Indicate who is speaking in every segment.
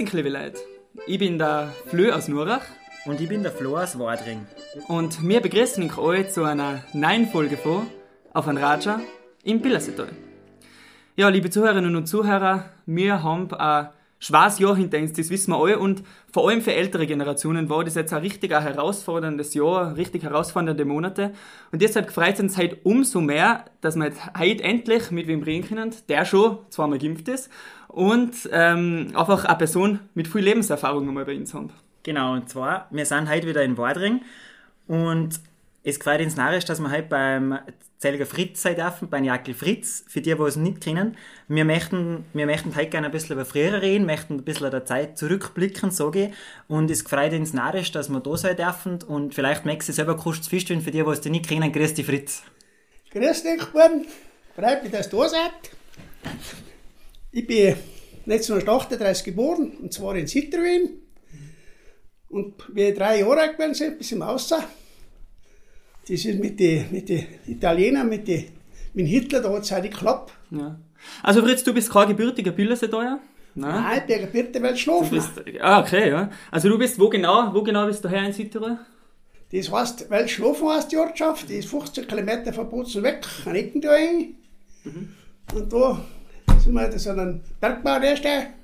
Speaker 1: euch, liebe Leute. Ich bin der Flö aus Nurach.
Speaker 2: Und ich bin der Flo aus Wadring.
Speaker 1: Und wir begrüßen euch zu einer neuen Folge von Auf ein Raja im Pillersetal. Ja, liebe Zuhörerinnen und Zuhörer, wir haben ein schweres Jahr hinter uns, das wissen wir alle. Und vor allem für ältere Generationen war das jetzt ein richtig ein herausforderndes Jahr, richtig herausfordernde Monate. Und deshalb freut es uns heute umso mehr, dass wir jetzt heute endlich mit wem reden können, der schon zweimal geimpft ist und ähm, einfach eine Person mit viel Lebenserfahrung nochmal bei uns haben.
Speaker 2: Genau, und zwar, wir sind heute wieder in Wadring und es gefällt uns narrisch, dass wir heute beim Zelliger Fritz sein dürfen, beim Jakel Fritz, für die, die es nicht kennen. Wir möchten, wir möchten heute gerne ein bisschen über früher reden, möchten ein bisschen der Zeit zurückblicken, sage ich. Und es gefreut uns narrisch, dass wir da sein dürfen und vielleicht magst du selber kurz feststellen, für die, die es nicht kennen. Grüß dich, Fritz.
Speaker 3: Grüß dich, Buben. Freut mich, dass du da seid. Ich bin 1938 geboren, und zwar in Sitterwien. Und wie ich drei Jahre alt gewesen bin, bis im Außer, das ist mit den mit die Italienern, mit, die, mit Hitler, da hat es halt geklappt.
Speaker 1: Ja. Also Fritz, du bist kein gebürtiger Billersedeuer?
Speaker 3: Nein, Nein ich bin gebürtiger Weltschlafen.
Speaker 1: Ah, okay, ja. Also du bist, wo genau, wo genau bist du her in Südtirol?
Speaker 3: Das heißt, Weltschlafen heißt die Ortschaft, die ist 15 Kilometer von Bozen weg, an Ecken da hin. Mhm. Und da sind wir da so einen Bergbau herstellen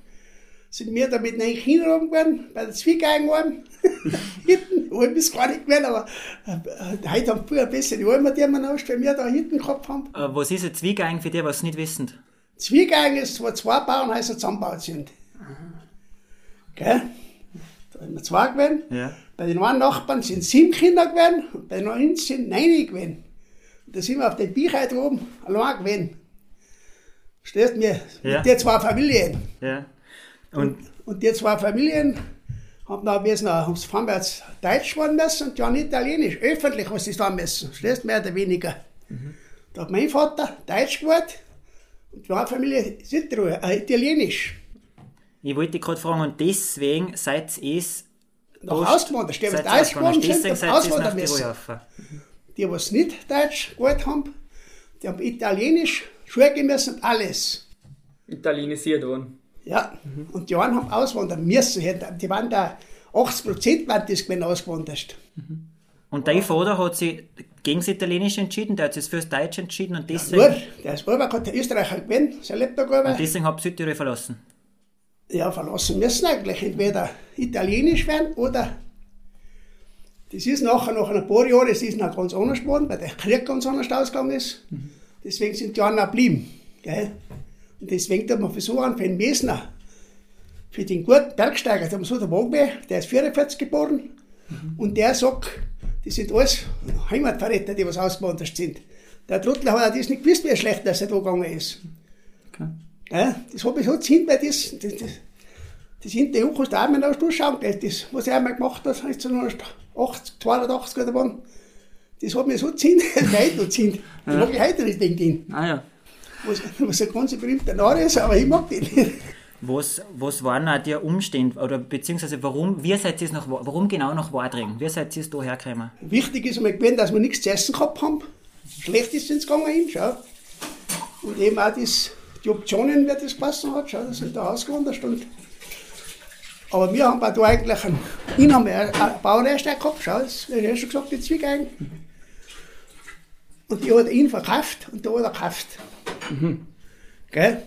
Speaker 3: sind wir da mit einem China geworden, bei der Zwiegeigen waren. hinten, ich bis gar nicht gewesen, aber äh, heute haben wir ein bisschen die Almen, die wir noch, weil wir da hinten gehabt haben.
Speaker 2: Äh, was ist ein Zwiegeigen für die, was nicht wissen?
Speaker 3: Zwiegeigen ist, wo zwei Bauernhäuser zusammengebaut sind. Gell? Da haben wir zwei gewesen. Ja. Bei den einen Nachbarn sind sieben Kinder gewesen und bei den anderen sind neun gewesen. Und da sind wir auf dem Bichheit oben allein gewesen. Verstehst du mir? Ja. Mit den zwei Familien. Ja. Und, und die zwei Familien haben dann müssen, haben vorwärts Deutsch werden müssen und dann Italienisch, öffentlich, was sie da müssen. Verstehst mehr oder weniger. Mhm. Da hat mein Vater Deutsch geworden und die andere Familie Südtirol, äh, Italienisch.
Speaker 2: Ich wollte dich gerade fragen, und deswegen seid ihr es
Speaker 3: nach ausgewandert. Die, die ausgewandert sind, auswandern müssen. Die, die nicht Deutsch gewählt haben, die haben Italienisch, Schule müssen und alles.
Speaker 1: Italienisiert worden.
Speaker 3: Ja, mhm. und die einen haben auswandern müssen. Die waren da, 80 Prozent waren das gewesen ausgewandert.
Speaker 2: Mhm. Und dein Vater hat sich gegen das Italienische entschieden, der hat sich fürs Deutsche entschieden und deswegen...
Speaker 3: Ja, nur, der ist hat der Österreicher gewinnt, sein lebt da
Speaker 2: Und deswegen hat Südtirol verlassen?
Speaker 3: Ja, verlassen müssen eigentlich. Entweder Italienisch werden oder... Das ist nachher, nach ein paar Jahren, es ist noch ganz anders geworden, weil der Krieg ganz anders ausgegangen ist. Mhm. Deswegen sind die anderen geblieben. Gell? Und deswegen tut man versuchen, für den Mesner, für den guten Bergsteiger, da so der Wagner, der ist 44 geboren, mhm. und der sagt, das sind alles Heimatverräter, die was ausgewandert sind. Der Trottel hat auch das nicht gewusst, wie schlecht er da gegangen ist. Okay. Ja, das habe ich so gesehen, weil das, das, das, das hinter der Hochhaus da auch mal durchschauen, das, was er einmal gemacht hat, 1980, 82 oder wann, das hat mir so das heute noch gesehen. Das ja. mag ich heute nicht denken. Ah ja was, was ein ganz berühmter Name ist, aber ich mag den nicht.
Speaker 2: Was, was waren auch die Umstände, oder beziehungsweise warum, wie seid ihr nach, warum genau nach Wadring? Wie seid ihr da hergekommen?
Speaker 3: Wichtig ist einmal gewesen, dass wir nichts zu essen gehabt haben. Schlecht ist es gegangen hin, schau. Und eben auch das, die Optionen, wer das gepasst hat, schau, das sind da ausgewandert. Und aber wir haben da eigentlich einen, haben wir einen Bauernhersteller gehabt, schau, das habe ich ja schon gesagt, die Zwiegeigen. Und die hat ihn verkauft und da hat er gekauft. Mhm. Gell?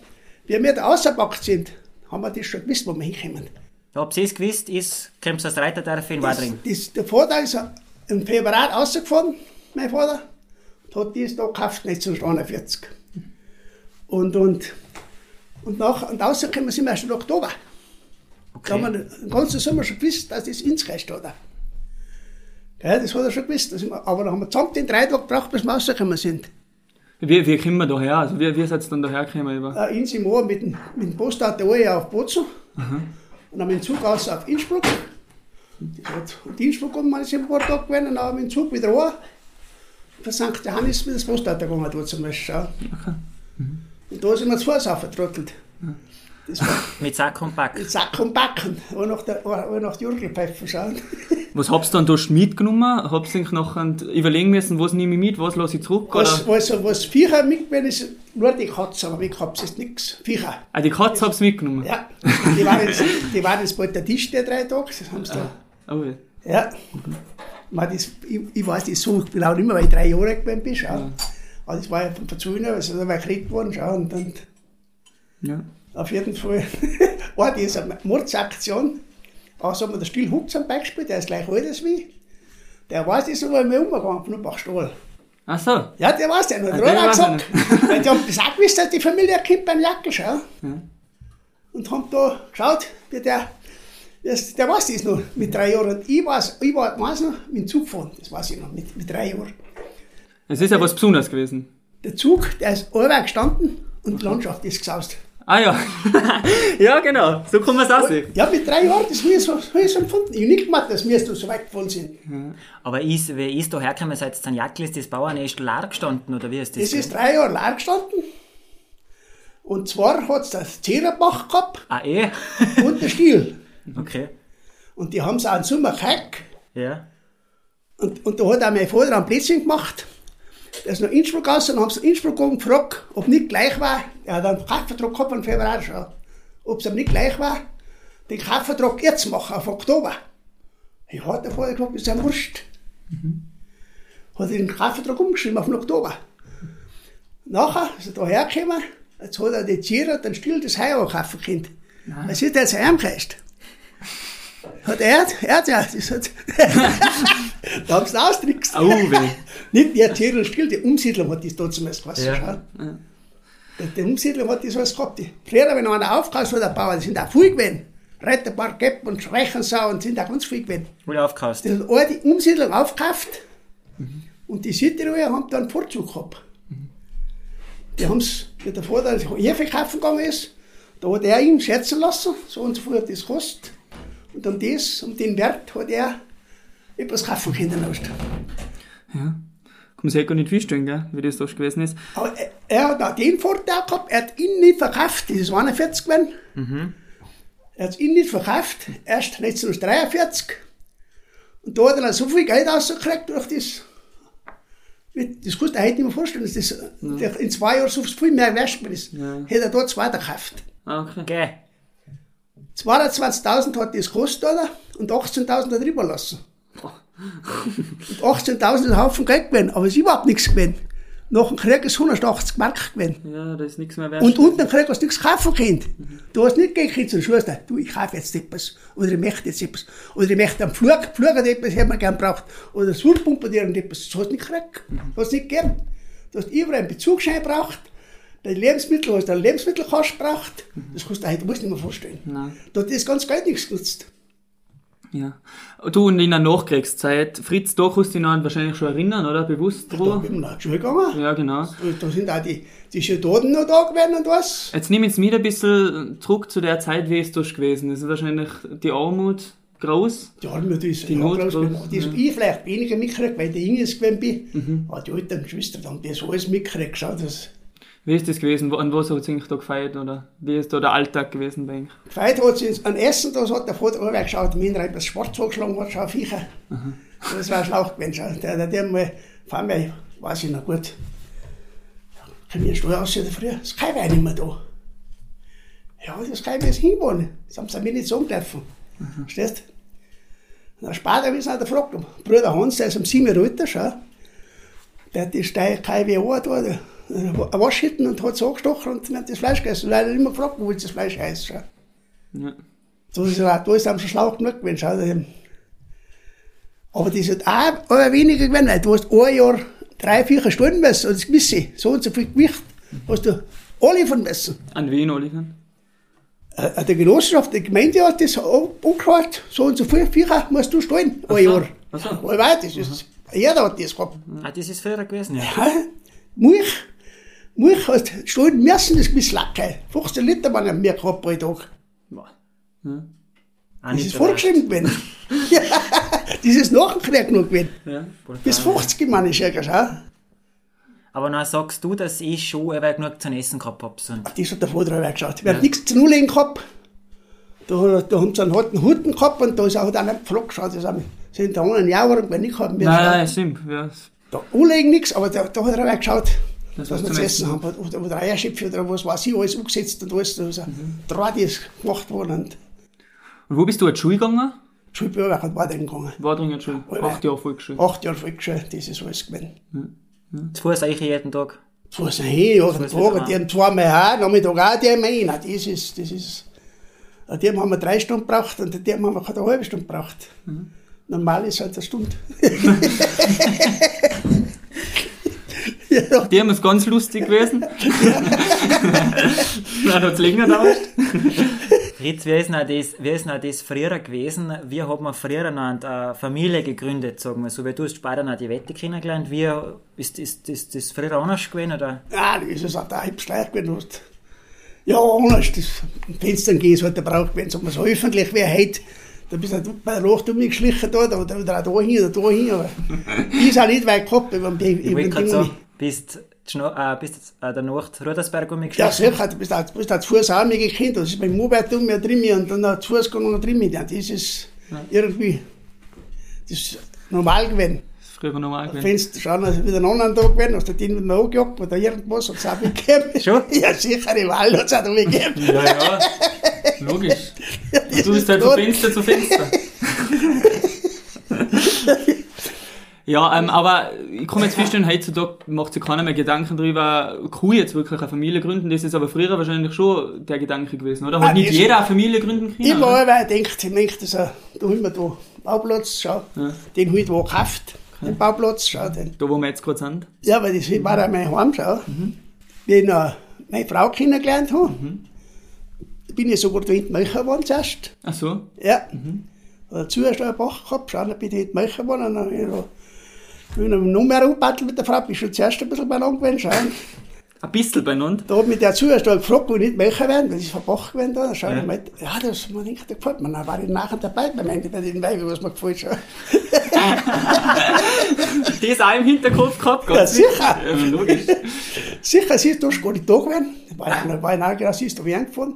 Speaker 3: Wie wir da rausgepackt sind, haben wir das schon gewusst, wo wir hinkommen.
Speaker 2: Ob Sie es gewusst ist, kommt als Reiterdarf in Wadring.
Speaker 3: Der Vater ist im Februar rausgefahren, mein Vater, und hat das da gekauft, 1941. Und, und, und, nach, und rausgekommen sind wir erst im Oktober. Okay. Da haben wir den ganzen Sommer schon gewusst, dass das ins Recht hat. Gell, das hat er schon gewusst. Wir, aber dann haben wir zusammen den drei Tage gebraucht, bis wir rausgekommen sind.
Speaker 1: Wie, wie kommen wir da her? Also wie, wie seid ihr dann da hergekommen?
Speaker 3: Über? Äh, in Simon mit dem, mit dem Postauto auf Bozen und dann mit dem Zug aus auf Innsbruck. Und Innsbruck und man ist ein paar Tage gewesen und dann mit dem Zug wieder an. Von St. Johannes mit das Postauto gegangen, dort zum Beispiel. Okay. Mhm. Und da sind wir zu Fuß aufgetrottelt. Ja.
Speaker 2: Mit Sack und Backen?
Speaker 3: Mit Sack und Backen, wo noch der, wo noch die Jurgelpfeifen schauen.
Speaker 1: Was habt ihr dann da mitgenommen? Habt ihr nachher überlegen müssen, was nehme ich mit, was lasse ich zurück?
Speaker 3: Was,
Speaker 1: Oder?
Speaker 3: was, was Viecher mitgenommen ist, nur die Katze, aber ich hab's jetzt nichts. Viecher.
Speaker 1: Ah, die Katze habt ihr mitgenommen?
Speaker 3: Ja. Die waren jetzt, die waren jetzt bald der Tisch, der drei Tage. Das haben sie da.
Speaker 1: Oh, ja.
Speaker 3: Ja. Man, das, ich, ich weiß das so genau nicht mehr, weil ich drei Jahre alt gewesen bin. Schau. Aber das war ja von der Zune, also da war ich gekriegt worden. Schau. Und dann
Speaker 1: ja.
Speaker 3: Auf jeden Fall war diese Mordsaktion. Also haben wir der Still Hutz am Beispiel, der ist gleich alt als wie. Der weiß das weil wir umgegangen von Bachstahl.
Speaker 1: Ach so.
Speaker 3: Ja, der weiß der noch.
Speaker 1: Ah,
Speaker 3: Der
Speaker 1: der
Speaker 3: hat gesagt. Weil die haben das auch gewusst, dass die Familie kommt beim Jackel, schau.
Speaker 1: Ja.
Speaker 3: Und haben da geschaut, wie der, das, der weiß das noch mit drei Jahren. Und ich weiß, ich war, weiß noch, mit dem Zug gefahren, das weiß ich noch, mit, mit drei Jahren.
Speaker 1: Es ist ja was Besonderes gewesen.
Speaker 3: Der Zug, der ist allweil gestanden und die Landschaft ist gesaust.
Speaker 1: Ah ja. ja, genau. So kann man es aussehen.
Speaker 3: Ja, mit drei Jahren, das habe so, ich so empfunden. Ich habe nicht gemacht, dass wir so weit gefahren sind.
Speaker 2: Aber ist, wie ist da hergekommen, seit St. Jackel ist das Bauernest leer gestanden, oder wie ist das?
Speaker 3: Das ist drei Jahre leer gestanden. Und zwar hat es das Ziererbach gehabt
Speaker 2: ah, eh?
Speaker 3: und der Stiel.
Speaker 2: okay.
Speaker 3: Und die haben es auch im Sommer gehabt.
Speaker 2: Ja.
Speaker 3: Und, und da hat auch mein Vater ein Plätzchen gemacht. Der ist nach Innsbruck gegangen und haben sie in Innsbruck gefragt, ob nicht gleich war. Er hat einen Kaufvertrag gehabt im Februar schon. Ob es ihm nicht gleich war, den Kaufvertrag jetzt machen, auf Oktober. Ich hat der Vater gesagt, ist ja wurscht. Hat er den Kaufvertrag umgeschrieben auf den Oktober. Nachher ist er da hergekommen, jetzt hat er die Tiere und den Stiel das Heu auch kaufen können. Was ist jetzt heimgeheißt? Hat er, er hat ja, das hat, da haben sie austrickst.
Speaker 1: Au, weh.
Speaker 3: Nicht der Tiere und Stiel, der Umsiedler hat das damals gewusst.
Speaker 2: Ja.
Speaker 3: Ja. Der, der Umsiedler hat das alles gehabt. Die- Früher, wenn einer aufgehört hat, der Bauer, die sind auch viel gewesen. Reiterbar, Gepp und Schreichensau und sind auch ganz viel gewesen.
Speaker 2: Wohl aufgehast.
Speaker 3: Die hat alle die Umsiedlung aufgekauft und die Südtiroler haben dann einen Vorzug gehabt. Die haben es, wie der Vater Hefe kaufen gegangen ist, da hat er ihn schätzen lassen, so und so viel hat das gekostet. Und um das, um den Wert hat er etwas kaufen können. Erst.
Speaker 1: Ja. Kann man sich halt gar nicht vorstellen, gell, wie das da gewesen ist.
Speaker 3: Aber er, er hat auch den Vorteil gehabt, er hat ihn nicht verkauft, das ist 41 gewesen. Er hat ihn nicht verkauft, erst 1943. Und da hat er dann so viel Geld rausgekriegt durch das. Das kannst du dir heute nicht mehr vorstellen, dass das der in zwei Jahren so viel mehr wert gewesen ist.
Speaker 1: Ja.
Speaker 3: Hätte er dort zweiter gekauft.
Speaker 1: Ah, okay.
Speaker 2: Gell.
Speaker 3: 22.000 hat das gekostet, oder? Und 18.000 hat er überlassen. Und 18.000 ist ein Haufen Geld gewesen, aber es ist überhaupt nichts gewesen. Nach dem Krieg ist 180 Mark gewesen.
Speaker 1: Ja, da ist nichts mehr wert.
Speaker 3: Und unten Krieg hast du nichts kaufen können. Du hast nicht gekriegt zum Schuster, du, ich kaufe jetzt etwas. Oder ich möchte jetzt etwas. Oder ich möchte einen Flug, Flug hat etwas, hätte man gern braucht. Oder das Surpumpe dir etwas. Das hast du nicht gekriegt. Das hast du nicht gegeben. Du hast überall einen Bezugsschein braucht. Bei den Lebensmitteln hast du einen Lebensmittelkasten braucht. Das kannst du heute musst du nicht mehr vorstellen.
Speaker 1: Nein.
Speaker 3: Da hat das ganze Geld nichts genutzt.
Speaker 1: Ja. Du und in der Nachkriegszeit, Fritz, da kannst du dich noch wahrscheinlich schon erinnern, oder? Bewusst
Speaker 3: Da
Speaker 1: dran?
Speaker 3: bin ich nach Schule gegangen.
Speaker 1: Ja, genau.
Speaker 3: Da sind auch die, die Soldaten noch da gewesen und was.
Speaker 1: Jetzt nimm jetzt mit ein bisschen zurück zu der Zeit, wie es da gewesen ist. Wahrscheinlich die Armut groß.
Speaker 3: Die die ist
Speaker 1: Die
Speaker 3: ja
Speaker 1: Not
Speaker 3: groß
Speaker 1: groß,
Speaker 3: gewesen. Die ist
Speaker 1: ja.
Speaker 3: ich vielleicht weniger mitgekriegt, weil ich Jüngste gewesen bin. Aber die alten Geschwister haben das alles mitgekriegt. Schau, das
Speaker 1: Wie ist das gewesen? An was hat es eigentlich da gefeiert? Oder wie ist da der Alltag gewesen bei euch?
Speaker 3: gefeiert hat sie an Essen, da hat der Vater auch geschaut, mir etwas schwarz angeschlagen hat, schau, Viecher. Das war ein Schlauch gewesen. Schau. Der, der, der mal, vor allem, weiß ich noch gut, kann ich Steuer aussehen früher, das kann ich nicht mehr da. Ja, das kann ich mir jetzt hinwohnen. Das haben sie mir nicht sagen dürfen. Verstehst du? Dann später, wie sie der gefragt Bruder Hans, der ist um sieben Jahre älter, schau, der hat die Steier KWO da, der, eine Waschhütten und hat so angestochen und hat das Fleisch gegessen. Leider immer gefragt, wo das Fleisch heißt.
Speaker 1: Ja.
Speaker 3: Da ist, er- da ist einem schon Schlauch genug gewesen. Schau, dem. Aber das hat auch aber weniger gewesen, weil du hast ein Jahr drei, vier Stunden müssen, und das gewisse, so und so viel Gewicht, hast du alle von müssen.
Speaker 1: An wen, Oliver?
Speaker 3: Äh, Der Genossenschaft, die Gemeinde hat das an- angehört, so und so viel Viecher musst du stehen, ein Jahr.
Speaker 1: Ach so.
Speaker 3: Allweit, das ist, jeder hat das gehabt.
Speaker 2: Ah, das ist früher gewesen, ja.
Speaker 3: Ja, Milch, Milch hast stehen müssen, das gewiss Lacke. 15 Liter waren am mehr gehabt pro Tag.
Speaker 1: Ja.
Speaker 2: Auch
Speaker 3: Das ist vorgeschrieben gewesen. ja, das ist nach dem Krieg noch gewesen.
Speaker 1: Ja.
Speaker 3: Bis 50 Mann ist ja schau.
Speaker 2: Aber dann sagst du, dass ich schon eben genug zu essen gehabt habe. So.
Speaker 3: Das hat der Vater auch geschaut. Wir haben nichts zu Null gehabt. Da, da haben sie einen harten Huten gehabt und da ist auch einer gefragt, schau, das haben sind da einen Jahr, wenn ich haben wir
Speaker 1: Nein, nein, stimmt. Ja.
Speaker 3: da anlegen nichts, aber da, da hat er auch geschaut,
Speaker 1: Das
Speaker 3: dass
Speaker 1: was
Speaker 3: wir zu
Speaker 1: Essen
Speaker 3: haben. Oder, oder Eierschöpfe oder was weiß ich, alles umgesetzt und alles. Also, Draht ist gemacht worden und
Speaker 1: Und wo bist du in die Schule gegangen?
Speaker 3: Schulbürger hat weiter gegangen.
Speaker 1: Wadringer Schule. Acht Jahre Volksschule.
Speaker 3: Acht Jahre Volksschule, das ist alles gewesen.
Speaker 2: Zu Fuß eigentlich jeden Tag.
Speaker 3: Fuß hin, oder
Speaker 2: Fuß
Speaker 3: Tage,
Speaker 2: wieder
Speaker 3: die haben zweimal her, Nachmittag auch die haben wir rein. Das ist, das ist, an dem haben wir drei Stunden gebraucht und an dem haben wir keine halbe Stunde gebraucht. Normal ist halt eine Stunde.
Speaker 1: haben es ganz lustig gewesen. Dann hat es länger gedauert.
Speaker 2: Fritz, wie ist, das, wie ist denn das früher gewesen? Wie hat man früher noch eine Familie gegründet, sagen wir so? Weil du hast später noch die Wette kennengelernt. Wie ist, ist, ist das früher anders gewesen? Oder?
Speaker 3: ja, das ist auch der Halbschleich gewesen. Ja, anders, das Fenster gehen ist halt der gewesen, sagen wir so öffentlich wäre heute. Da bist du bei der Nacht umgeschlichen dort, oder, oder auch da hin oder da hin. Aber die ist auch nicht weit gehabt, über den,
Speaker 2: Ich
Speaker 3: über
Speaker 2: wollte
Speaker 3: den
Speaker 2: gerade
Speaker 3: Ding.
Speaker 2: Bist du äh, bist äh, der Nacht Rudersberg
Speaker 3: Ja,
Speaker 2: umgeschlichen?
Speaker 3: sicher, du bist auch, du bist zu Fuß auch gekannt. Das ist beim Mobile um mir drin und dann zu Fuß gegangen und drin. Ja, das ist irgendwie, das ist normal gewesen.
Speaker 1: Das ist früher normal gewesen.
Speaker 3: Fenster schauen, also wieder einen anderen Tag gewesen, hast du den wieder angejagt oder irgendwas, hat es auch gegeben.
Speaker 2: Schon?
Speaker 3: Ja, sicher, im Wald hat es auch gegeben.
Speaker 1: Ja, ja. Logisch.
Speaker 3: Das
Speaker 1: Du bist
Speaker 3: ist
Speaker 1: halt von. Fenster zu Fenster. ja, ähm, aber ich mir jetzt feststellen, heutzutage macht sich keiner mehr Gedanken darüber, kann ich jetzt wirklich eine Familie gründen. Das ist aber früher wahrscheinlich schon der Gedanke gewesen, oder? Hat
Speaker 3: Ah,
Speaker 1: nicht jeder eine Familie gründen können?
Speaker 3: Immer,
Speaker 1: oder?
Speaker 3: weil ich denkt, ich denke, dass er, da haben wir da Bauplatz, schau, den halt wo gekauft, den Bauplatz, schau, den.
Speaker 1: Da, wo wir jetzt gerade sind.
Speaker 3: Ja, weil das war auch mein Heim, schau. Wie ich noch meine Frau kennengelernt habe, bin ich sogar da hinten Möcher geworden zuerst.
Speaker 1: Ach so.
Speaker 3: Ja. Dazu hast du einen Bach gehabt, schau, dann bin ich hinten Möcher geworden, und dann habe ich bin noch mit Nummer rumgebattelt mit der Frau, bin schon zuerst ein bisschen beieinander gewesen.
Speaker 1: Ein bisschen beieinander.
Speaker 3: Da hat mich der zuerst gefragt, wo ich nicht Möcher werden, ich von Bach gewesen da. Dann schau ich mal, ja, das mir nicht, das gefällt mir. Dann war ich nachher dabei beim Ende bei den Weiben, was mir gefällt, schau.
Speaker 1: Das auch im Hinterkopf gehabt,
Speaker 3: Ja,
Speaker 1: ganz
Speaker 3: sicher.
Speaker 1: Ja, logisch.
Speaker 3: Sicher, sie ist da gar nicht da gewesen. Da war ich, war ich nachher, sie ist da weggefahren.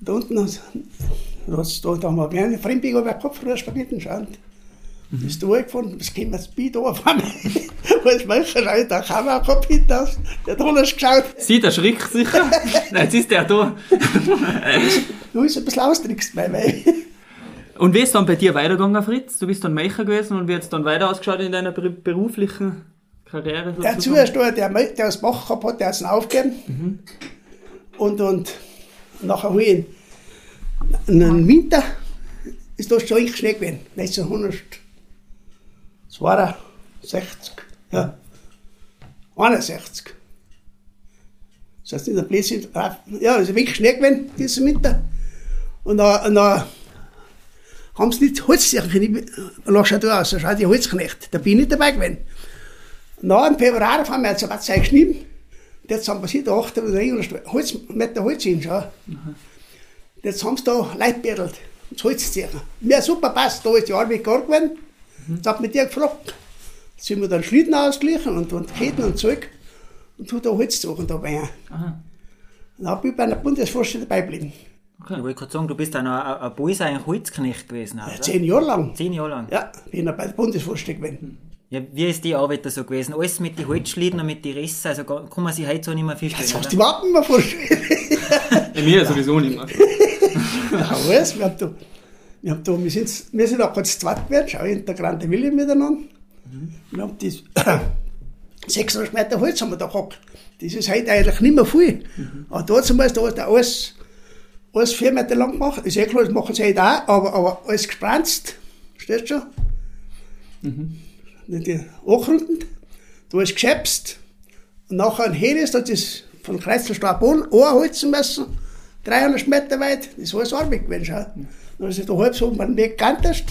Speaker 3: Da unten, da, da, haben wir eine Fremdbiege über den Kopf früher spazieren schauen.
Speaker 1: Mhm.
Speaker 3: Ist da gefahren, das bei da auf einmal. Als Mensch, da kam auch kein Kind aus. Der hat alles geschaut.
Speaker 1: Sie, der schreckt sicher. Nein, jetzt ist der da.
Speaker 3: Du ist ein bisschen austrickst, mein Weib.
Speaker 1: Und wie ist dann bei dir weitergegangen, Fritz? Du bist dann Mecher gewesen und wie hat es dann weiter ausgeschaut in deiner ber beruflichen Karriere?
Speaker 3: Der da, der, der das Bach gehabt hat, der hat es aufgegeben. Und, und nachher habe ich in den Winter, ist da schon richtig Schnee gewesen. 1962, ja. 61. Das heißt, in der Blödsinn, ja, ist wirklich Schnee gewesen, diesen Winter. Und dann, und dann haben sie nicht Holztechnik, lass schau du aus, so schaut die Holzknecht, da bin ich nicht dabei gewesen. Na, im Februar haben wir jetzt ein Zeit geschnitten. Jetzt haben wir sie da 8 oder 900 Holz, Meter Holz hin, schau. Jetzt haben sie da Leute bettelt, das Holz ziehen. Mir super passt, da ist die Arbeit gar gewesen. Jetzt hat mich der gefragt. Jetzt sind wir dann Schlitten ausgeglichen und, und Ketten und Zeug und tut da Holz suchen dabei.
Speaker 1: Aha.
Speaker 3: Dann bin ich bei einer Bundesvorstellung dabei geblieben.
Speaker 2: Ich wollte gerade sagen, du bist dann ein, ein Bus, ein Holzknecht gewesen. Oder?
Speaker 3: Zehn Jahre lang.
Speaker 2: Zehn Jahre lang.
Speaker 3: Ja, bin ich bei der Bundesvorstellung gewesen.
Speaker 2: Ja, wie ist die Arbeit da so gewesen? Alles mit den Holzschlitten und mit den Rissen, also kann man sich heute so nicht mehr
Speaker 3: Jetzt
Speaker 2: vorstellen,
Speaker 3: hast du überhaupt nicht mehr vorstellen.
Speaker 1: Ja, mir sowieso nicht mehr.
Speaker 3: Ja, alles. Wir haben da, wir, haben da, wir, sind, wir sind auch ganz zweit gewesen, schau, in der Grande Wille miteinander. Wir haben die 600 Meter Holz haben wir da gehabt. Das ist heute eigentlich nicht mehr viel. Aber da zum Beispiel, da ist alles, alles vier Meter lang gemacht. Ist eh klar, das machen sie heute auch, aber, aber alles gespranzt. Verstehst du schon? Nicht die angerundet. Da ist geschäpst. Und nachher ein Helis, das ist von Kreuzelstab an, anholzen müssen. 300 Meter weit, das war alles Arbeit gewesen. Schau. Dann ist da halb so den Weg gekanntest,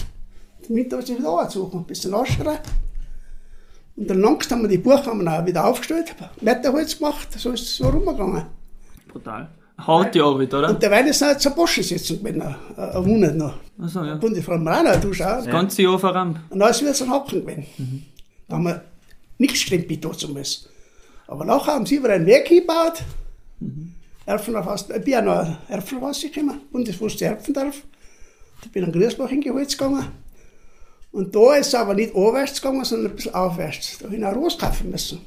Speaker 3: damit hast du wieder anzusuchen, ein bisschen anschreien. Und dann langsam haben wir die Buchkammern auch wieder aufgestellt, Meterholz gemacht, so ist es so rumgegangen.
Speaker 1: Brutal. Harte Arbeit, oder?
Speaker 3: Und derweil ist noch zur Boschensitzung gewesen, ein, Monat noch.
Speaker 1: Achso, ja.
Speaker 3: Bundesfrau Marana, du schau.
Speaker 1: Das ganze Jahr voran.
Speaker 3: Und dann ist wieder so ein Haken gewesen. Da haben wir nichts dazu müssen. Aber nachher haben sie wieder einen Weg gebaut. Erfenhaus, ich bin ja noch Erfenhaus gekommen, Bundeswurst Erfendorf. Da bin ich in Griesbach hingeholzt gegangen. Und da ist es aber nicht aufwärts gegangen, sondern ein bisschen aufwärts. Da habe ich eine Rose kaufen müssen.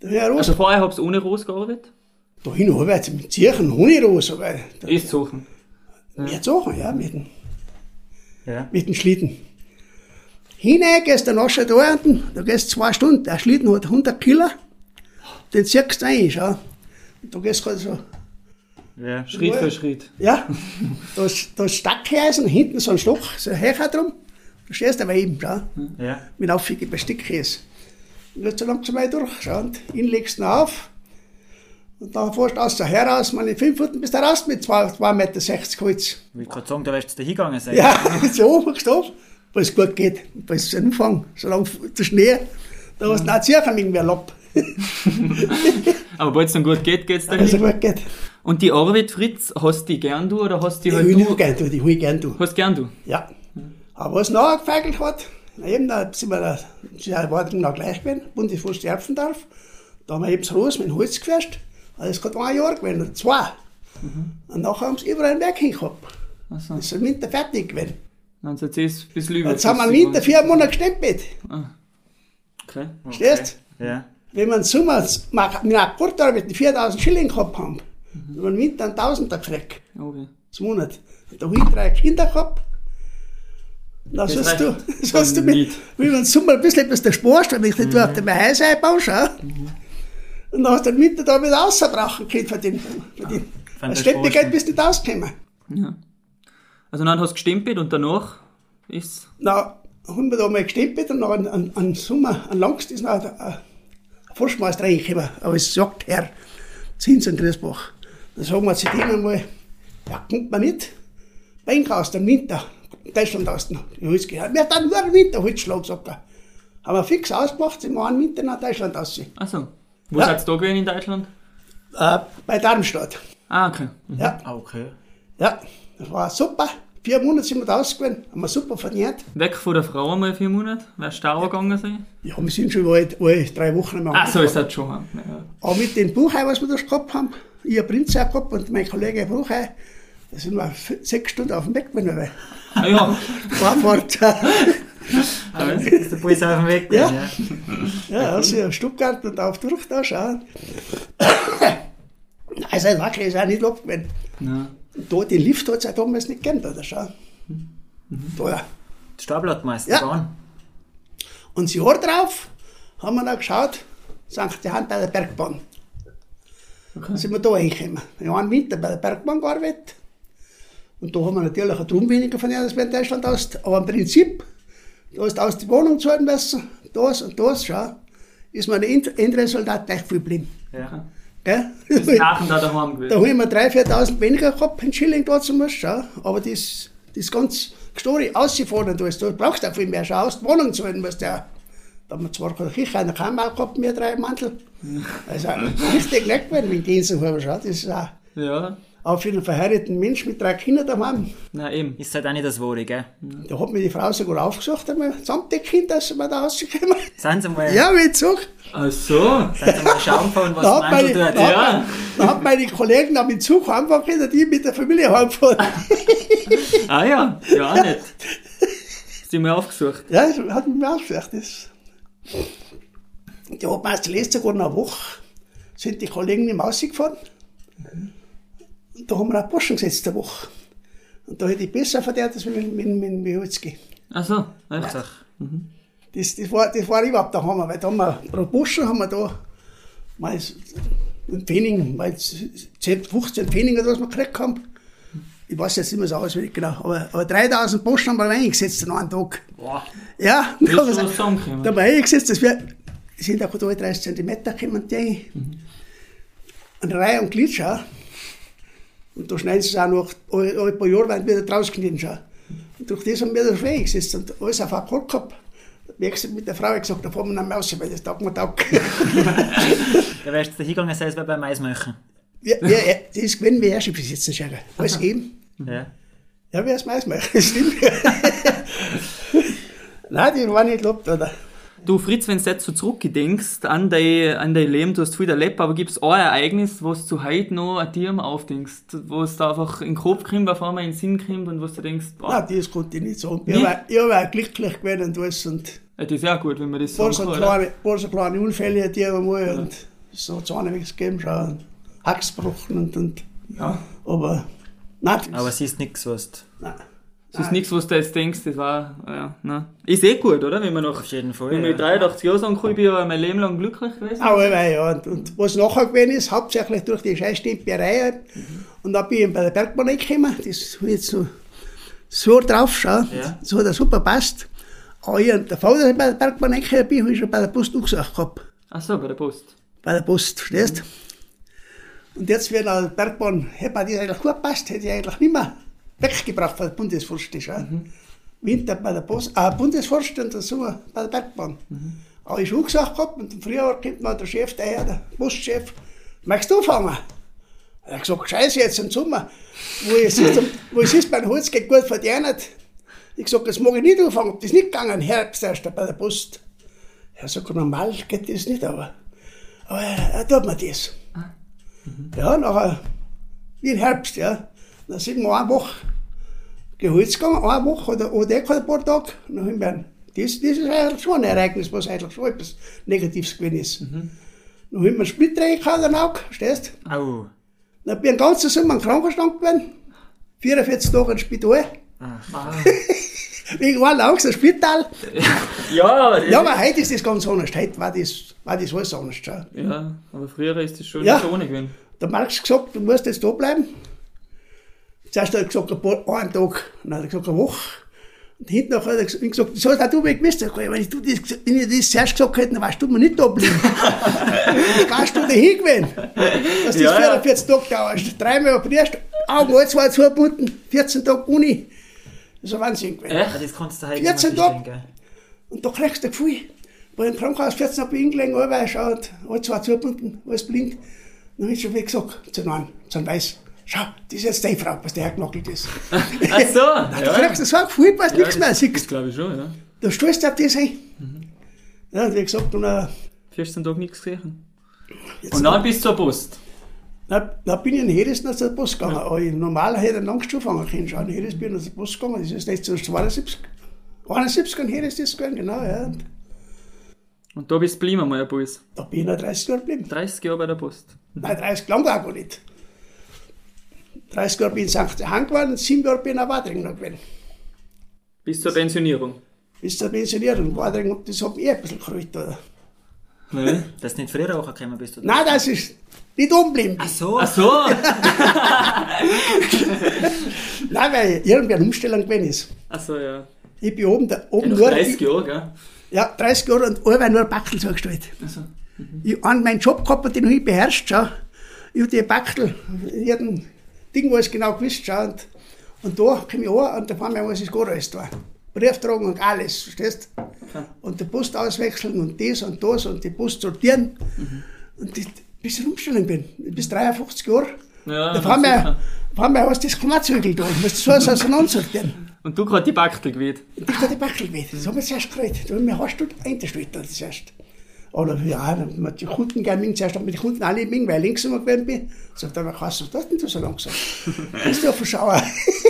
Speaker 3: Da habe ich Rose.
Speaker 1: Also vorher hab's ohne Rose gearbeitet?
Speaker 3: da hin aufwärts mit Zirchen, Honigros, aber da,
Speaker 1: Ist suchen.
Speaker 3: mehr Sachen, ja, mit dem,
Speaker 2: Ja.
Speaker 3: mit dem Schlitten. Hinein gehst du nachher da unten, da gehst du zwei Stunden, der Schlitten hat 100 Kilo, den ziehst du rein, schau. Und da gehst du gerade so,
Speaker 2: Ja.
Speaker 1: Schritt für Schritt.
Speaker 3: ja, da ist, da ist Stackhäusen, hinten so ein Stock, so ein Hecher drum, da stehst du aber eben, schau,
Speaker 2: Ja.
Speaker 3: mit aufwiege Besteckkäse. Und jetzt so langsam mal durch, schau, und ihn legst du ihn auf, und dann fährst du aus der heraus, meine fünf Minuten bist du raus mit 2,60 Meter Holz.
Speaker 2: Ich will gerade sagen, da wirst du da hingegangen sein.
Speaker 3: Ja, so gestopft, weil es gut geht, weil es Anfang, solange der Schnee, da hast du noch sicher irgendwie ein Lob,
Speaker 1: Aber weil es dann gut geht, geht's
Speaker 3: also
Speaker 1: dahin.
Speaker 3: gut geht.
Speaker 1: Und die Arbeit, Fritz, hast du die gern du oder hast du die
Speaker 3: Die
Speaker 1: halt
Speaker 3: will ich nicht
Speaker 1: du?
Speaker 3: gern tun, die will ich gern tun.
Speaker 1: Hast gern du?
Speaker 3: Ja. Aber was nachher gefeigelt hat, na eben, da sind wir da, sie war dann noch gleich gewesen, Bundesforst Erpfendorf, da haben wir eben das Ross mit dem Holz gefärscht, also es hat ein Jahr gewesen, oder zwei. Und nachher haben sie überall ein Werk hingehabt.
Speaker 1: Achso.
Speaker 3: Das ist im Winter fertig gewesen.
Speaker 1: Dann sind sie jetzt ein bisschen über.
Speaker 3: Jetzt haben wir im Winter vier Monate gestempelt.
Speaker 1: Okay.
Speaker 3: Verstehst
Speaker 2: Ja.
Speaker 3: Wenn im Sommer mit einer Akkordarbeit 4000 Schilling gehabt haben, dann haben wir im Winter einen Tausender gekriegt.
Speaker 1: Okay.
Speaker 3: zum Monat. Da habe ich drei Kinder gehabt. Na,
Speaker 1: Das
Speaker 3: sollst du, sollst du
Speaker 1: dann
Speaker 3: mit, wie man im Sommer ein bisschen etwas der sparst, wenn ich nicht durch den Haus einbaue, schau. Und dann hast du den Winter da wieder rausbrauchen können von den, von den,
Speaker 2: Von
Speaker 3: das
Speaker 2: Sparste.
Speaker 3: bist du nicht ausgekommen.
Speaker 1: Ja. Also dann hast du gestempelt und danach ist
Speaker 3: Na, haben wir da mal gestempelt und noch an, an, an Sommer, an Langst ist noch ein, ein Forstmeister reingekommen, aber es sagt Herr Zins und Griesbach. Da sagen wir zu dem einmal, ja, kommt man nicht, Bank aus dem Winter, Deutschland aus dem Holz gehört. Wir haben dann nur im Winter Holzschlag, sagt er. Haben wir fix ausgemacht, sind wir einen Winter nach Deutschland aus. Äh,
Speaker 1: Achso. Wo
Speaker 3: Ja.
Speaker 1: seid ihr da gewesen in Deutschland?
Speaker 3: bei Darmstadt.
Speaker 1: Ah, okay.
Speaker 3: Ja,
Speaker 2: Ah, okay.
Speaker 3: ja, das war super. Vier Monate sind wir da ausgegangen, haben wir super verdient.
Speaker 1: Weg von der Frau einmal vier Monate? Wärst du da auch gegangen sein?
Speaker 3: Ja, wir sind schon alle, alle drei Wochen mehr
Speaker 1: Ach so, ist das schon. Ja.
Speaker 3: Aber mit dem Buchei, was wir da gehabt haben, ich ein Prinz auch gehabt und mein Kollege Buchei, da sind wir sechs Stunden auf dem Weg gewesen.
Speaker 1: Ah, ja.
Speaker 3: Vorfahrt.
Speaker 2: Aber jetzt ist der Puls auf dem Weg.
Speaker 3: Ja.
Speaker 2: gewesen,
Speaker 3: ja, also Stuttgart und auf durch da schauen. Also ein Wackel ist auch nicht abgewesen.
Speaker 1: ja.
Speaker 3: Und da, den Lift hat es ja damals nicht gegeben, da, schau. Da, ja. Ja.
Speaker 2: Bahn.
Speaker 3: Und das Jahr drauf haben wir dann geschaut, St. Johann bei der Bergbahn.
Speaker 1: Okay.
Speaker 3: sind wir da hingekommen. Ich habe einen Winter bei der Bergbahn gearbeitet. Und da haben wir natürlich auch drum weniger von als wir in Deutschland aus. Aber im Prinzip, da hast du aus die Wohnung zahlen müssen, das und das, schau, ist mir der End- Endresultat gleich viel geblieben.
Speaker 2: Ja.
Speaker 3: Gell?
Speaker 1: Und da daheim
Speaker 3: Da
Speaker 1: gewesen.
Speaker 3: habe ich mir 3.000, 4.000 weniger gehabt, in Schilling da zu müssen, schau. Aber das, das ganz Story ausgefordert ist, da brauchst du auch viel mehr, schau, aus die Wohnung zahlen musst du ja. Da haben wir zwar keine Küche, eine Kammer gehabt, mir drei Mantel. Also richtig nett gewesen, mit denen zu haben, schau. Das ist auch,
Speaker 1: Ja.
Speaker 3: Auch für einen verheirateten Mensch mit drei Kindern daheim.
Speaker 1: Na eben.
Speaker 2: Ist halt auch nicht das Wahre, gell?
Speaker 3: Da hat mir die Frau sogar aufgesucht, einmal samt den Kindern, dass wir da rausgekommen.
Speaker 2: Seien Sie mal,
Speaker 3: Ja, wie ich.
Speaker 1: Ach so.
Speaker 2: seien Sie mal schauen von, was
Speaker 3: Da hat, meine, da,
Speaker 2: tut.
Speaker 3: hat
Speaker 1: ja.
Speaker 3: meine, da hat meine Kollegen am Zug heimfahren können, die mit der Familie heimfahren.
Speaker 1: Ah ja, ja auch nicht. Hast du mir aufgesucht?
Speaker 3: Ja, das hat mich auch gesagt. Das. Die hat mir erst letzte sogar noch eine Woche, sind die Kollegen im Haus gefahren. Und da haben wir einen Burschen gesetzt, eine Woche. Und da hätte ich besser verdient als mit, mit, mit, mit Michulski.
Speaker 1: Ach so, echt?
Speaker 2: Ach,
Speaker 3: Das, das, war, das war überhaupt der Hammer, weil da haben wir, pro Burschen haben wir da mal einen Pfennig, mal 10, 15 Pfennig oder was wir gekriegt haben. Ich weiß jetzt nicht mehr so auswendig genau, aber, aber 3000 Burschen haben wir reingesetzt an einem Tag.
Speaker 1: Boah.
Speaker 3: Ja, da haben wir
Speaker 1: sagen
Speaker 3: da haben wir eingesetzt, das wär, sind auch alle 30 cm gekommen, die. Eine Reihe und Glied, schau. Und da schneiden sie es auch noch, alle paar Jahre werden wieder draus geschnitten, schau. Und durch das haben wir das eingesetzt und alles auf Akkord gehabt. Da habe ich mit der Frau gesagt, da fahren wir nach Maus, weil das taugt mir taugt.
Speaker 2: Da wärst du da hingegangen, sei es wie beim Maismöchen.
Speaker 3: ja, ja, ja, das ist gewesen, wie Herrschaft besitzen, schau. Alles eben.
Speaker 2: Ja.
Speaker 3: Ja, wer es meist macht, stimmt. Nein, die waren nicht lobt, oder?
Speaker 1: Du Fritz, wenn du jetzt so zurückgedenkst an dein, an dein Leben, du hast viel erlebt, aber gibt es ein Ereignis, was du heute noch an dir aufdenkst, wo es da einfach in den Kopf kommt, auf einmal in den Sinn kommt und wo du denkst, boah,
Speaker 3: Nein, das konnte ich nicht sagen. Ich
Speaker 1: Nicht?
Speaker 3: war, ich war glücklich gewesen und alles und
Speaker 1: ja, das ist ja gut, wenn man das sagen
Speaker 3: so
Speaker 1: kann.
Speaker 3: kleine, paar so kleine Unfälle hatte ich einmal und so Zahnwegs gegeben schon gebrochen und, und
Speaker 1: Ja.
Speaker 3: aber nein,
Speaker 2: Aber es ist nichts, was du
Speaker 3: nein.
Speaker 1: Das ist nichts, was du jetzt denkst, das war, ja, ne. Ist eh gut, oder? Wenn man noch,
Speaker 2: auf jeden Fall.
Speaker 1: wenn man mit
Speaker 2: Ja.
Speaker 1: 83 Jahren sagen kann, ich bin ja mein Leben lang glücklich gewesen.
Speaker 3: Aber ja, und, und was nachher gewesen ist, hauptsächlich durch die Scheißstemperei halt. Und dann bin ich bei der Bergbahn reingekommen, das hab ich jetzt so, so drauf, schau,
Speaker 2: Ja.
Speaker 3: so hat er super passt. Aber ich, der Vater, dass ich bei der Bergbahn reingekommen bin, habe ich schon bei der Post angesagt gehabt.
Speaker 1: Ach so, bei der Post.
Speaker 3: Bei der Post, verstehst Und jetzt, wenn der Bergbahn, hätte mir das eigentlich gut gepasst, hätte ich eigentlich nicht mehr weggebracht von der Bundesforst. Schau. Winter bei der Post, äh, Bundesforst und der Sommer bei der Bergbahn. Aber ich schon gesagt gehabt, und im Frühjahr kommt mal der Chef daher, der Postchef, magst du anfangen? Er hat gesagt, scheiße, jetzt im Sommer, wo es ist, wo es ist beim Holz geht gut verdienen. Ich gesagt, das mag ich nicht anfangen, das ist nicht gegangen, Herbst erst bei der Post. Er sagt, normal geht das nicht, aber, aber er, tut mir das. Ja, nachher, wie im Herbst, ja. Dann sind wir eine Woche geholzt gegangen, eine Woche oder, oder ein paar Tage. Dann haben wir, das, das ist eigentlich schon ein Ereignis, was eigentlich schon etwas Negatives gewesen ist. Dann haben wir einen Split reingehauen, dann auch, verstehst du?
Speaker 2: Au.
Speaker 3: Dann bin ich den ganzen Sommer im Krankenstand gewesen. 44 Tage im Spital. Wegen einem Angst im Spital.
Speaker 1: Ja, aber,
Speaker 3: Ja, aber heute ist das ganz anders. Heute war das, war das alles anders.
Speaker 1: Ja, aber früher ist das schon
Speaker 3: Ja.
Speaker 1: nicht so ohne gewesen.
Speaker 3: Der Marx gesagt, du musst jetzt da bleiben. Zuerst hat er gesagt, ein paar, einen Tag. Dann hat er gesagt, eine Woche. Und hinten hat er gesagt, das hast auch du mir gewusst. Ich Wenn ich, du das, wenn ich das zuerst gesagt hätte, dann warst du mir nicht da geblieben. dann warst du dahin gewesen. Dass das
Speaker 1: Ja, ja.
Speaker 3: 44 Tage dauert. Dreimal operierst, Augen, alle zwei zugebunden, 14 Tage Uni. Das ist ein Wahnsinn gewesen.
Speaker 2: Ja, das kannst du heute
Speaker 3: 14
Speaker 2: nicht mehr
Speaker 3: Tage. Und da kriegst du ein Gefühl. Bei im Krankenhaus 14 Tage hingelegen, alle schaut, alle zwei zugebunden, alles blind. Dann hab ich schon wieder gesagt, zu einem, zu einem Weiß, schau, das ist jetzt deine Frau, was der hergenackelt ist.
Speaker 1: Ach so,
Speaker 3: Da
Speaker 1: ja.
Speaker 3: kriegst du so ein Gefühl, was
Speaker 1: Ja,
Speaker 3: nichts mehr
Speaker 1: das, das
Speaker 3: siehst.
Speaker 1: glaube ich schon, ja.
Speaker 3: Da stößt du auf das ein. Ja, und wie gesagt, und, äh,
Speaker 1: 14 Tage nichts gesehen.
Speaker 3: jetzt,
Speaker 1: Und dann bist du zur Post.
Speaker 3: dann, dann bin ich in Heres nach der Post gegangen. Aber ich, normal hätte ich können. Schon. In Heres bin ich nach der Post gegangen, das ist 1972. 71 in Heres ist gewesen, genau, ja. Und
Speaker 1: Und da bist du geblieben, mal ein Puls.
Speaker 3: da bin ich noch 30 Jahre geblieben.
Speaker 1: 30 Jahre bei der Post.
Speaker 3: Nein, 30 lang war gar nicht. 30 Jahre bin ich in St. Johann geworden, 7 Jahre bin ich in Wadring noch gewesen.
Speaker 1: Bis zur Pensionierung.
Speaker 3: Bis zur Pensionierung. Wadring, das hat mich eh ein bisschen oder?
Speaker 1: Ne?
Speaker 2: Dass du nicht früher auch gekommen bist. Oder?
Speaker 3: Nein, das ist nicht umgeblieben.
Speaker 2: Ach so.
Speaker 1: Ach so!
Speaker 3: Nein, weil irgendwie eine Umstellung gewesen ist.
Speaker 1: Ach so, ja.
Speaker 3: Ich bin oben, da,
Speaker 1: ja
Speaker 3: oben
Speaker 1: noch
Speaker 3: nur,
Speaker 1: 30 Jahre, gell?
Speaker 3: ja, 30 Jahre und alle nur Backel zugestellt.
Speaker 1: Also,
Speaker 3: Ich habe meinen Job gehabt, und den habe ich beherrscht, schau. Ich habe die Backel, jeden Ding, alles genau gewusst, schau. Und, da komme ich an und da fahren wir, was ist gut alles da. Brief tragen und alles, verstehst
Speaker 1: Okay.
Speaker 3: Und die Post auswechseln und das und das und die Post sortieren. Und das, bis ich in Umstellung bin, bis 53 Jahre.
Speaker 1: Ja,
Speaker 3: da fahren wir, fahren wir aus das Klammerzügel da. Ich muss so alles auseinandersortieren.
Speaker 1: Und du gerade die Backel gewählt.
Speaker 3: Und das hat die Backel gewählt. Das haben wir zuerst geredet. Da haben wir eine Stunde eingestellt, das erst. Oder ja, wir die Kunden gerne mit, zuerst wir die Kunden alle mit, weil ich links immer gewesen bin. Sagt er, was hast du denn du so langsam? Bist du auf der Schauer?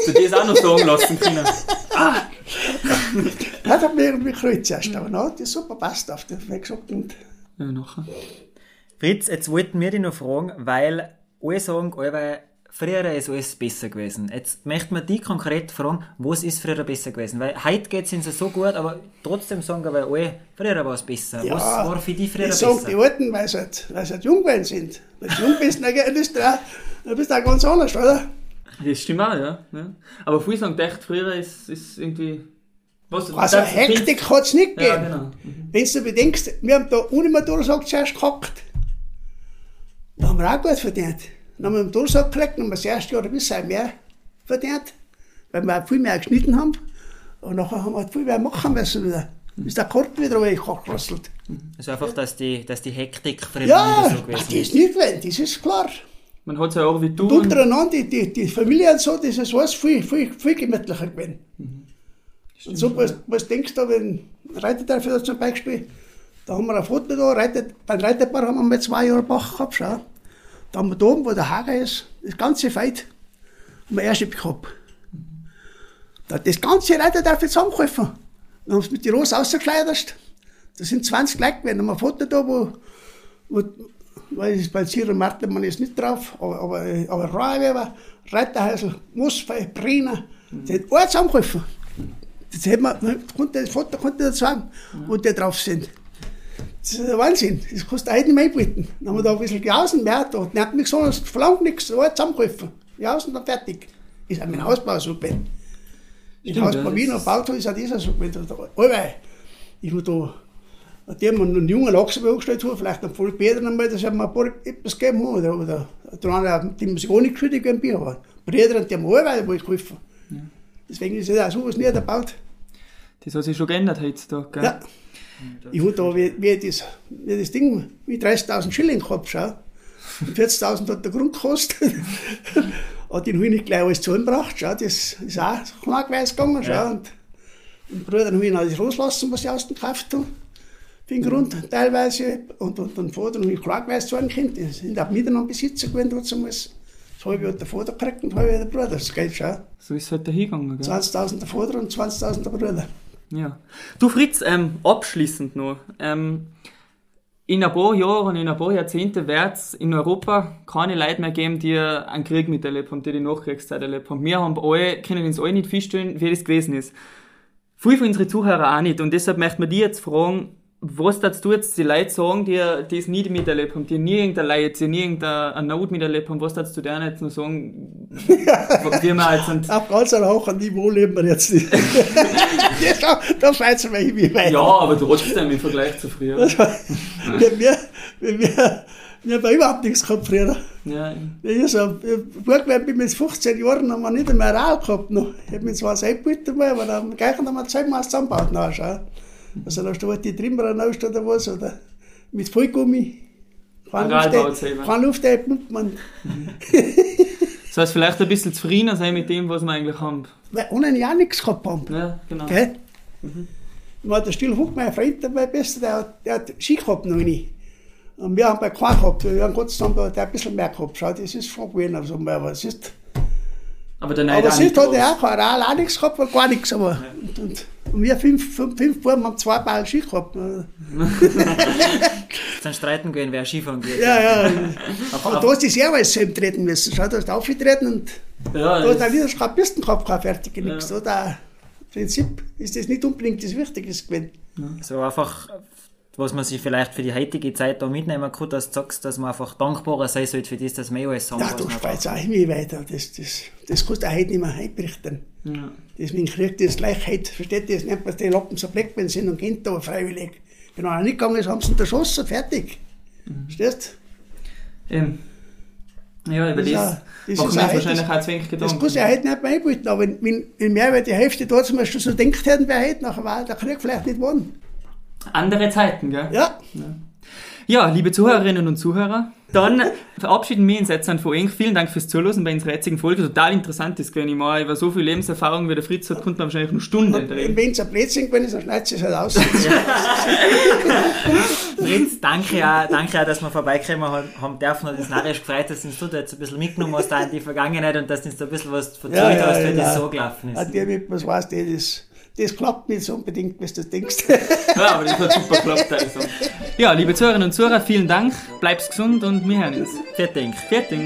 Speaker 1: Du dir das auch noch sagen lassen können.
Speaker 3: Das hat mir irgendwie gefreut zuerst. Aber na, das super passt auf. Habe ich gesagt. Und
Speaker 1: Ja, nachher.
Speaker 2: Fritz, jetzt wollten wir dich noch fragen, weil alle sagen, alle, früher ist alles besser gewesen. Jetzt möchten wir dich konkret fragen, was ist früher besser gewesen? Weil heute geht es ihnen so gut, aber trotzdem sagen wir alle, früher war es besser.
Speaker 3: Ja,
Speaker 2: was war für dich früher
Speaker 3: ich sage
Speaker 2: besser?
Speaker 3: die Alten, weil sie, halt, weil sie halt jung gewesen sind. Wenn du jung bist, dann bist du auch, dann bist du auch ganz anders, oder?
Speaker 1: Das stimmt auch, ja. ja. Aber viele sagen, echt, früher ist, ist irgendwie. Was,
Speaker 3: Also
Speaker 1: das-
Speaker 3: Hektik hat es nicht
Speaker 1: Ja,
Speaker 3: gegeben.
Speaker 1: genau.
Speaker 3: Wenn du bedenkst, wir haben da Unimatursack zuerst gehackt. Da haben wir auch gut verdient. Dann haben wir einen Durchsack gekriegt und haben das erste Jahr ein bisschen mehr verdient, weil wir auch viel mehr geschnitten haben. Und nachher haben wir viel mehr machen müssen wieder. Bis der Korb wieder weggerasselt.
Speaker 2: Also einfach, dass die, dass die Hektik früher
Speaker 3: Ja,
Speaker 2: so gewesen
Speaker 3: das ist nicht gewesen, das ist klar.
Speaker 1: Man hat es ja auch wie du.
Speaker 3: Und untereinander, die, die, die Familie und so, das ist alles viel, viel, viel gemütlicher gewesen. Und so, was, was denkst du, wenn Reitertreffen zum Beispiel, Da haben wir ein Foto da, Reitet, beim Reiterpaar haben wir mal zwei Jahre Bach gehabt, schau. Da wir da oben, wo der Hager ist, das ganze Feld, haben wir erst gehabt. Da, das ganze Reiter darf ich zusammenkaufen. Dann haben sie mit die Rose rausgekleidet. Da sind 20 Leute gewesen. Da haben wir ein Foto da, wo, wo weil es bei Ciro Martelmann ist nicht drauf, aber, aber, aber Rauweber, Reiterhäusl, Musfei, Brenner, die haben alle zusammengeholfen. Das, hätte man, konnte, das Foto konnte nicht sagen, wo die drauf sind. Das ist ein Wahnsinn. Das kannst du heute nicht mehr einbieten. Dann haben wir da ein bisschen gejausen, mehr da. Die hat mich gesagt, es verlangt nichts, alle zusammengeholfen. Jausen, dann fertig. Ist auch mein Hausbau super.
Speaker 1: Stimmt,
Speaker 3: Hausbau
Speaker 1: ja,
Speaker 3: Wiener
Speaker 1: das-
Speaker 3: Bauto ist auch dieser super. Allweil. Ich muss da die haben einen jungen Lachs angestellt haben, vielleicht einen voll Bäder einmal, dass er mir ein paar etwas gegeben haben, oder, oder der andere, die sich auch nicht geschuldet haben, Bier haben. Brüder, die haben alle wo ich geholfen. Deswegen ist ja auch sowas nie erbaut.
Speaker 1: Das hat sich schon geändert heutzutage, gell?
Speaker 3: Ja. Ich habe da, wie, wie, das, wie das Ding, wie 30.000 Schilling gehabt, schau. Und 40.000 hat der Grund gekostet. Und den habe ich nicht gleich alles zusammengebracht, schau. Das ist auch knackweiß gegangen, schau. Und den Brüdern habe ich das loslassen, was ich aus dem gekauft habe. Für den Grund teilweise. Und, und den Vater habe ich knackweiß zahlen können. Die sind auch miteinander Besitzer gewesen, trotzdem. Das halbe hat der Vater gekriegt und halbe der Bruder. Das geht, schau.
Speaker 1: So ist es halt dahingegangen, gell?
Speaker 3: 20.000 der Vater und 20.000 der Bruder.
Speaker 1: Ja. Du Fritz, ähm, abschließend noch. Ähm, in ein paar Jahren, in ein paar Jahrzehnten wird es in Europa keine Leute mehr geben, die einen Krieg miterlebt haben, die die Nachkriegszeit erlebt haben. Wir haben alle, können uns alle nicht feststellen, wie das gewesen ist. Viele von unseren Zuhörern auch nicht. Und deshalb möchte man die jetzt fragen, was darfst du jetzt die Leute sagen, die, die es nie miterlebt haben, die nie irgendein Leid, die nie irgendeine Not miterlebt haben, was darfst du denen jetzt noch sagen, wie wir jetzt sind?
Speaker 3: Auf ganz einem hohen Niveau leben wir jetzt nicht. da, da schweizen wir irgendwie weiter.
Speaker 1: Ja, aber trotzdem im Vergleich zu früher.
Speaker 3: Wir, wir, wir, wir haben überhaupt nichts gehabt früher.
Speaker 1: Ja,
Speaker 3: Ich so, Burgwein bin mit 15 Jahren haben wir nicht mehr Aral gehabt noch. Ich habe mir zwar selbst gebeten, aber dann gleich haben wir zweimal zusammengebaut. Schau. Also da steht die Trimmer raus oder was, oder mit Vollgummi.
Speaker 1: Aral
Speaker 3: Luft, keine Luft man.
Speaker 1: Das heißt, vielleicht ein bisschen zufriedener sein mit dem, was wir eigentlich haben.
Speaker 3: Weil ohne ja nichts gehabt haben.
Speaker 1: Ja, genau.
Speaker 3: Gell? Mhm. Der Still Huck, mein Freund, der mein Bester, der, hat- der hat Ski gehabt noch nie. Und wir haben bei keinen gehabt. Wir haben Gott sei Dank der hat ein bisschen mehr gehabt. Schau, das ist schon gewesen. Also, aber es ist,
Speaker 1: Aber der Neid
Speaker 3: aber ist hat er auch kein Aral auch nichts gehabt, gar nichts. Aber, und, und, und wir fünf, fünf, fünf Buben haben zwei Ball Ski gehabt.
Speaker 2: Dann streiten gehen, wer Skifahren geht.
Speaker 3: Ja, ja.
Speaker 1: Aber-
Speaker 3: da hast du selber alles selbst treten müssen. Schau, da hast du aufgetreten und
Speaker 1: Ja,
Speaker 3: da er
Speaker 1: das,
Speaker 3: wieder keine Pisten gehabt, keine fertige nichts.
Speaker 1: Ja.
Speaker 3: Im Prinzip ist das nicht unbedingt das Wichtige gewesen.
Speaker 2: So einfach, was man sich vielleicht für die heutige Zeit da mitnehmen kann, dass du sagst, dass man einfach dankbarer sein sollte für das, dass wir alles haben.
Speaker 3: Ja, du
Speaker 2: wir
Speaker 3: speizt auch irgendwie weiter. Das, das, das kannst du auch heute nicht mehr einberichten.
Speaker 1: ja.
Speaker 3: Deswegen kriegt das gleich heute, versteht ihr, das nennt man die Lappen so black, wenn sie und gehen da freiwillig. Wenn einer nicht gegangen ist, haben sie ihn erschossen, fertig. Verstehst
Speaker 1: Eben. Ja, über
Speaker 3: Das
Speaker 1: das,
Speaker 3: das
Speaker 1: machen
Speaker 3: ist
Speaker 1: wir wahrscheinlich
Speaker 3: das-
Speaker 1: auch zu wenig
Speaker 3: Das
Speaker 1: Gedanken.
Speaker 3: kannst du ja heute nicht mehr einbieten, aber wenn, wenn, mehr als die Hälfte da zum Beispiel so denkt hätten, wäre heute nachher war der Krieg vielleicht nicht geworden.
Speaker 1: Andere Zeiten, gell?
Speaker 3: Ja,
Speaker 1: Ja, liebe Zuhörerinnen und Zuhörer, dann verabschieden wir uns jetzt von euch. Vielen Dank fürs Zuhören bei unserer jetzigen Folge. Total interessant ist, wenn ich mal über so viel Lebenserfahrung wie der Fritz hat, konnte man wahrscheinlich noch Stunden reden.
Speaker 3: wenn es ein Blödsinn gewesen ist, dann schneidet es halt aus.
Speaker 2: Fritz, danke auch, danke auch, dass wir vorbeikommen haben, haben dürfen und uns narrisch gefreut, dass uns du da jetzt ein bisschen mitgenommen hast da in die Vergangenheit und dass du uns da ein bisschen was erzählt
Speaker 3: Ja, ja,
Speaker 2: hast, wie
Speaker 3: ja.
Speaker 2: das so gelaufen ist.
Speaker 3: mit was weiß, der das, das klappt nicht so unbedingt, wie du denkst.
Speaker 1: Ja, aber das hat super geklappt. Also. Ja, liebe Zuhörerinnen und Zuhörer, vielen Dank, bleibst gesund und wir hören uns.
Speaker 2: Dank.
Speaker 1: Fertig.